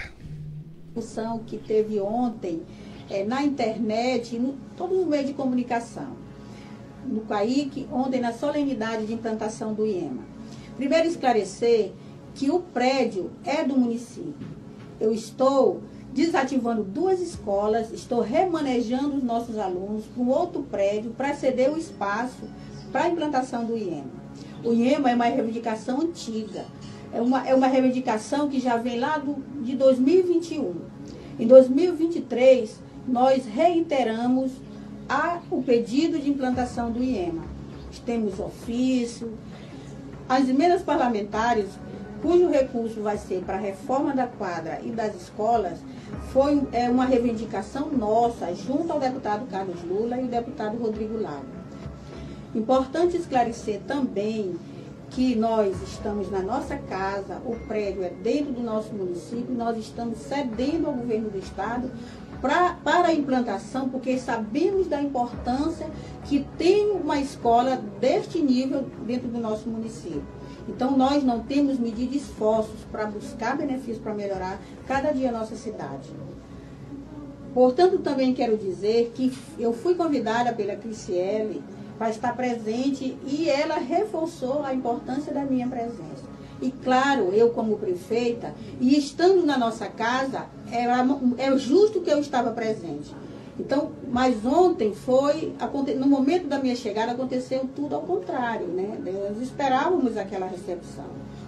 discussão que teve ontem eh, na internet, em todos os meios de comunicação. no CAIC, ontem na solenidade de implantação do IEMA. Primeiro esclarecer que o prédio é do município. Eu estou desativando duas escolas, estou remanejando os nossos alunos para um outro prédio para ceder o espaço para a implantação do IEMA. O IEMA é uma reivindicação antiga, é uma, é uma reivindicação que já vem lá do, de 2021. Em 2023, nós reiteramos a, o pedido de implantação do IEMA. Temos ofício, as emendas parlamentares, cujo recurso vai ser para a reforma da quadra e das escolas, foi é, uma reivindicação nossa, junto ao deputado Carlos Lula e o deputado Rodrigo Lago. Importante esclarecer também que nós estamos na nossa casa, o prédio é dentro do nosso município, nós estamos cedendo ao governo do estado pra, para a implantação, porque sabemos da importância que tem uma escola deste nível dentro do nosso município. Então, nós não temos medido esforços para buscar benefícios para melhorar cada dia a nossa cidade. Portanto, também quero dizer que eu fui convidada pela Criciele para estar presente e ela reforçou a importância da minha presença. E claro, eu como prefeita, e estando na nossa casa, era, é justo que eu estava presente. Então, mas ontem foi, no momento da minha chegada, aconteceu tudo ao contrário, né? Nós esperávamos aquela recepção.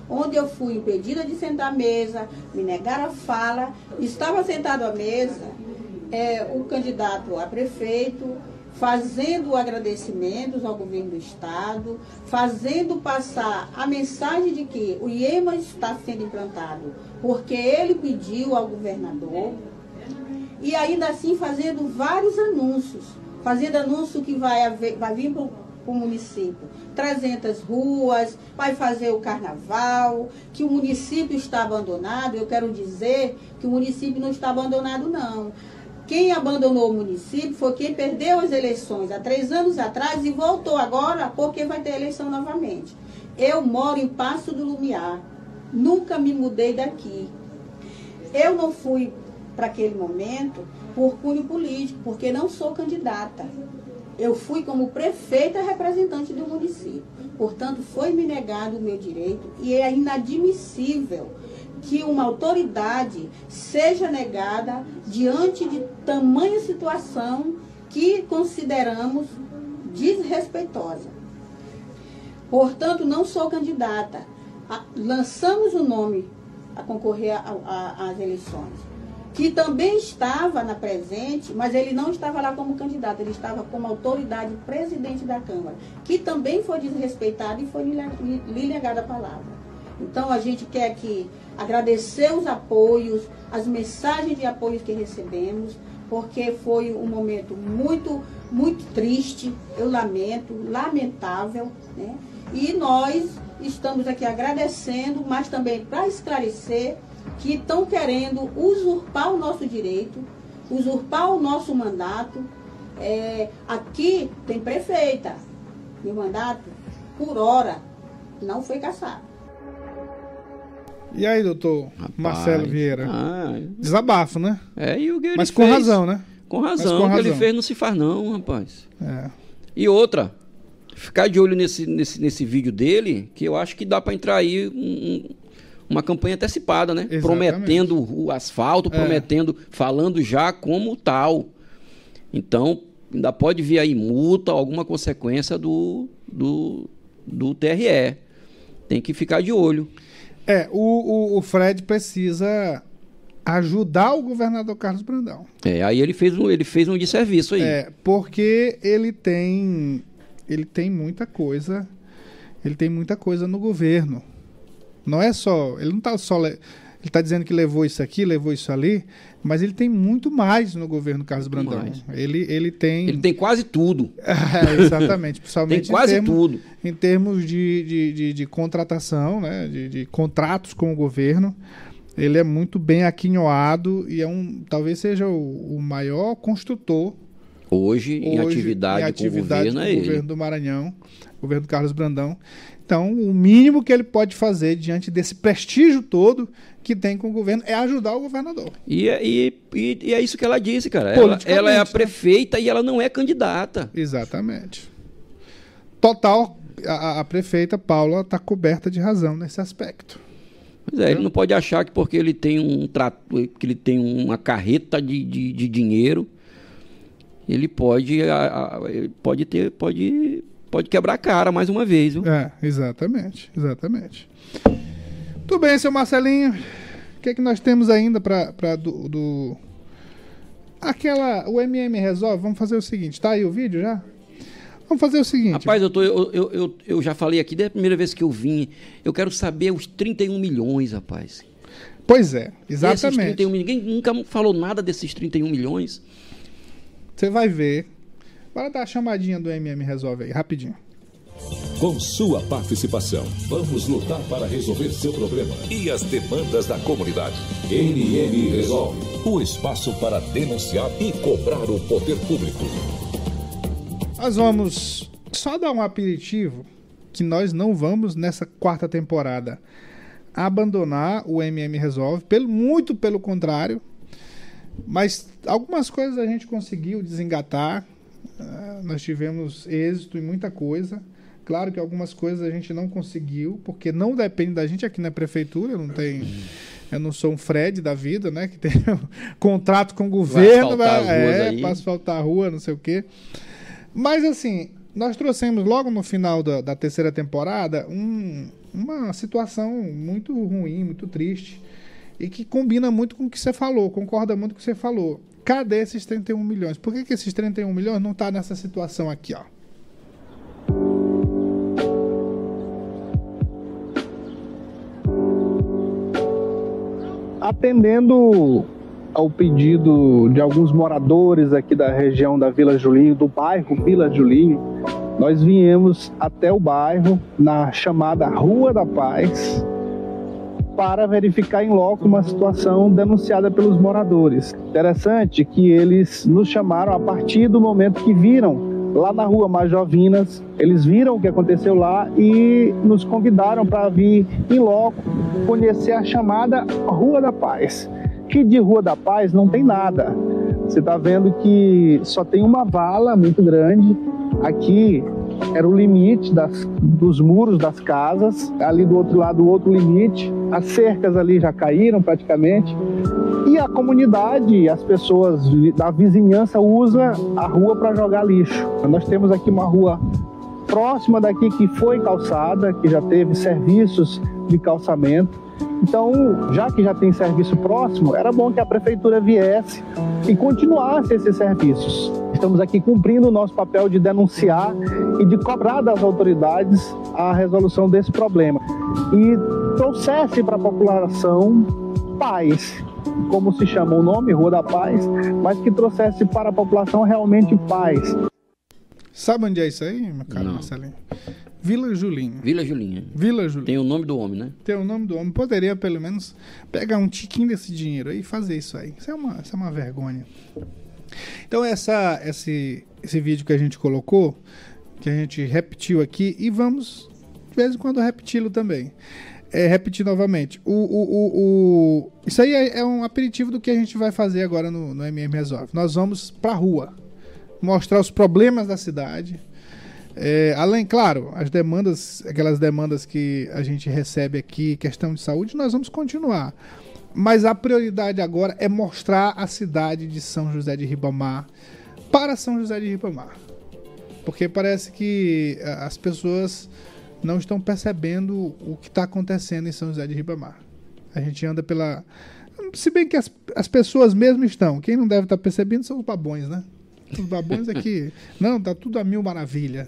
Onde eu fui impedida de sentar à mesa, me negaram a fala, estava sentado à mesa é, o candidato a prefeito, fazendo agradecimentos ao governo do estado, fazendo passar a mensagem de que o IEMA está sendo implantado porque ele pediu ao governador, e ainda assim fazendo vários anúncios, fazendo anúncio que vai, haver, vai vir para o município 300 ruas, vai fazer o carnaval, que o município está abandonado. Eu quero dizer que o município não está abandonado, não. Quem abandonou o município foi quem perdeu as eleições há três anos atrás e voltou agora porque vai ter eleição novamente. Eu moro em Passo do Lumiar, nunca me mudei daqui. Eu não fui para aquele momento por cunho político, porque não sou candidata. Eu fui como prefeita representante do município. Portanto, foi me negado o meu direito e é inadmissível que uma autoridade seja negada diante de tamanha situação que consideramos desrespeitosa. Portanto, não sou candidata. Lançamos o nome a concorrer às eleições, que também estava na presente, mas ele não estava lá como candidato, ele estava como autoridade presidente da Câmara, que também foi desrespeitado e foi lhe negada a palavra. Então a gente quer aqui agradecer os apoios, as mensagens de apoio que recebemos, porque foi um momento muito, muito triste, eu lamento, lamentável, né? E nós estamos aqui agradecendo, mas também para esclarecer que estão querendo usurpar o nosso direito, usurpar o nosso mandato. É, aqui tem prefeita, meu mandato, por hora, não foi caçado. E aí, doutor Rapaz, Marcelo Vieira? Ah, Desabafo, né? É, e o que Mas com fez, razão, né? Com razão, com o que razão. ele fez não se faz não, rapaz. É. E outra, ficar de olho nesse, nesse, nesse vídeo dele, que eu acho que dá para entrar aí um, uma campanha antecipada, né? Exatamente. Prometendo o asfalto, é. prometendo, falando já como tal. Então, ainda pode vir aí multa, alguma consequência do, do, do TRE. Tem que ficar de olho. É, o, o, o Fred precisa ajudar o governador Carlos Brandão. É, aí ele fez um, ele fez um desserviço aí. É, porque ele tem ele tem muita coisa, ele tem muita coisa no governo. Não é só, ele não está só ele está dizendo que levou isso aqui, levou isso ali, mas ele tem muito mais no governo Carlos Brandão. Ele, ele tem. Ele tem quase tudo. É, exatamente. Principalmente tem quase em termos, tudo. Em termos de, de, de, de contratação, né? De, de, contratos com o governo. Ele é muito bem aquinhoado e é um, talvez seja o, o maior construtor. Hoje, em hoje, atividade, em atividade com o governo, com é o governo do Maranhão, governo do Carlos Brandão. Então, o mínimo que ele pode fazer diante desse prestígio todo que tem com o governo é ajudar o governador. E, é, e, e, e é isso que ela disse, cara. Ela, ela é a né? prefeita né? e ela não é candidata. Exatamente. total, a, a prefeita Paula está coberta de razão nesse aspecto. Pois é, ele não pode achar que porque ele tem um trato, que ele tem uma carreta de, de, de dinheiro, ele pode, a, a, pode ter, pode, pode quebrar a cara mais uma vez, viu? É, exatamente, exatamente. Tudo bem, seu Marcelinho. O que é que nós temos ainda para do, do, aquela o MM resolve? Vamos fazer o seguinte, tá aí o vídeo já? Vamos fazer o seguinte. Rapaz, eu, tô, eu, eu, eu, eu, já falei aqui, desde a primeira vez que eu vim, eu quero saber os 31 milhões, rapaz. Pois é, exatamente. Esses 31, ninguém nunca falou nada desses 31 milhões. Você vai ver. Bora dar a chamadinha do MM Resolve aí, rapidinho. Com sua participação, vamos lutar para resolver seu problema e as demandas da comunidade. NM Resolve o espaço para denunciar e cobrar o poder público. Nós vamos só dar um aperitivo que nós não vamos nessa quarta temporada abandonar o MM Resolve, pelo, muito pelo contrário. Mas algumas coisas a gente conseguiu desengatar. Uh, nós tivemos êxito em muita coisa. Claro que algumas coisas a gente não conseguiu, porque não depende da gente aqui na prefeitura, não tem. Eu não sou um Fred da vida, né? Que tem um contrato com o governo, né? é, para asfaltar a rua, não sei o quê. Mas assim, nós trouxemos logo no final da, da terceira temporada um, uma situação muito ruim, muito triste. E que combina muito com o que você falou, concorda muito com o que você falou. Cadê esses 31 milhões? Por que, que esses 31 milhões não tá nessa situação aqui, ó? Atendendo ao pedido de alguns moradores aqui da região da Vila Julinho, do bairro Vila Julinho, nós viemos até o bairro, na chamada Rua da Paz, para verificar em loco uma situação denunciada pelos moradores. Interessante que eles nos chamaram a partir do momento que viram lá na rua Majovinas, eles viram o que aconteceu lá e nos convidaram para vir em loco conhecer a chamada Rua da Paz que de Rua da Paz não tem nada. Você está vendo que só tem uma vala muito grande. Aqui era o limite das, dos muros das casas, ali do outro lado, o outro limite. As cercas ali já caíram praticamente. E a comunidade, as pessoas da vizinhança usa a rua para jogar lixo. Nós temos aqui uma rua próxima daqui que foi calçada, que já teve serviços de calçamento. Então, já que já tem serviço próximo, era bom que a prefeitura viesse e continuasse esses serviços. Estamos aqui cumprindo o nosso papel de denunciar e de cobrar das autoridades a resolução desse problema. E trouxesse para a população paz, como se chama o nome, Rua da Paz, mas que trouxesse para a população realmente paz. Sabe onde é isso aí, meu caro Marcelinho? Vila Julinho. Vila Julinho. Vila Julinho. Tem o nome do homem, né? Tem o nome do homem. Poderia, pelo menos, pegar um tiquinho desse dinheiro aí e fazer isso aí. Isso é uma, isso é uma vergonha. Então, essa, esse, esse vídeo que a gente colocou, que a gente repetiu aqui, e vamos, de vez em quando, repeti-lo também. É, repetir novamente. O, o, o, o, isso aí é, é um aperitivo do que a gente vai fazer agora no, no MM Resolve. Nós vamos pra rua mostrar os problemas da cidade é, além, claro, as demandas, aquelas demandas que a gente recebe aqui, questão de saúde, nós vamos continuar. Mas a prioridade agora é mostrar a cidade de São José de Ribamar para São José de Ribamar. Porque parece que as pessoas não estão percebendo o que está acontecendo em São José de Ribamar. A gente anda pela. Se bem que as, as pessoas mesmo estão. Quem não deve estar tá percebendo são os babões, né? Os babões aqui. Não, tá tudo a mil maravilha.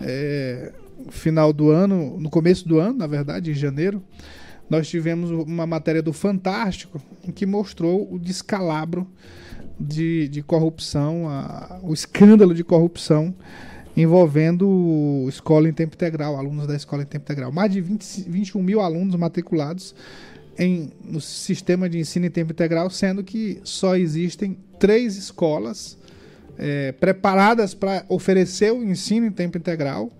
É, final do ano, no começo do ano, na verdade, em janeiro, nós tivemos uma matéria do Fantástico em que mostrou o descalabro de, de corrupção, a, o escândalo de corrupção envolvendo escola em tempo integral, alunos da escola em tempo integral. Mais de 20, 21 mil alunos matriculados em, no sistema de ensino em tempo integral, sendo que só existem três escolas é, preparadas para oferecer o ensino em tempo integral.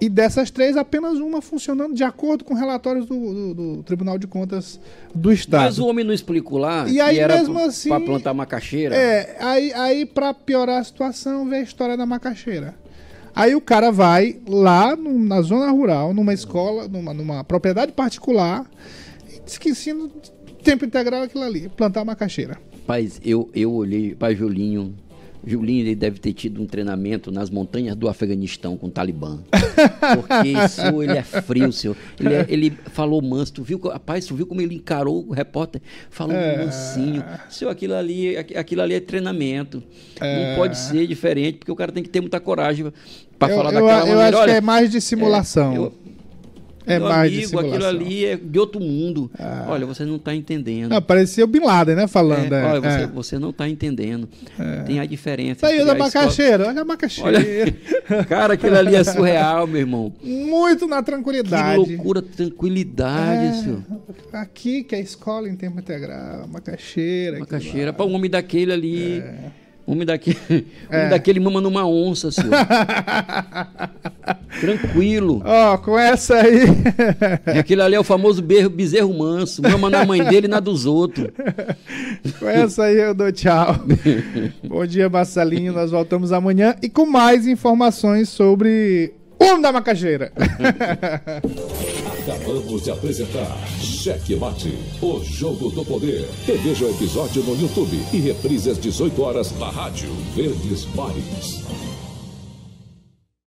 E dessas três, apenas uma funcionando de acordo com relatórios do, do, do Tribunal de Contas do Estado. Mas o homem não explicou lá e aí, mesmo assim, para plantar macaxeira? É, aí, aí para piorar a situação, vem a história da macaxeira. Aí o cara vai lá no- na zona rural, numa escola, numa, numa propriedade particular, e ensina tempo integral aquilo ali, plantar macaxeira. Rapaz, eu, eu olhei para Julinho. Julinho deve ter tido um treinamento nas montanhas do Afeganistão com o Talibã. Porque isso, ele é frio, senhor. Ele, é- ele falou manso. Tu viu, rapaz, tu viu como ele encarou o repórter? Falou É. mansinho. Senhor, aquilo ali, aqu- aquilo ali é treinamento. Não pode ser diferente, porque o cara tem que ter muita coragem para eu falar eu, daquela eu maneira. acho que Olha, é mais de simulação. eu- É, meu amigo, aquilo ali é de outro mundo. Olha, você não está entendendo. Ah, parecia o Bin Laden, né? Falando. É, é, olha, você, é. você não está entendendo. Tem a diferença. Saiu da escola- macaxeira, olha a macaxeira. Olha, cara, aquilo ali é surreal, meu irmão. Muito na Que tranquilidade. loucura, tranquilidade, É, senhor. Aqui que é a escola em tempo integral, macaxeira. Macaxeira. Para um homem daquele ali. Homem daquele, É. homem daquele mama numa onça, senhor. Tranquilo. Ó, com essa aí. Aquele ali é o famoso berro- bezerro manso. Mama na mãe dele e na dos outros. com essa aí eu dou tchau. Bom dia, Marcelinho. Nós voltamos amanhã e com mais informações sobre homem da macaxeira. Acabamos de apresentar Cheque Mate, o jogo do poder. Reveja o episódio no YouTube e reprise às 18 horas na rádio Verdes Mares.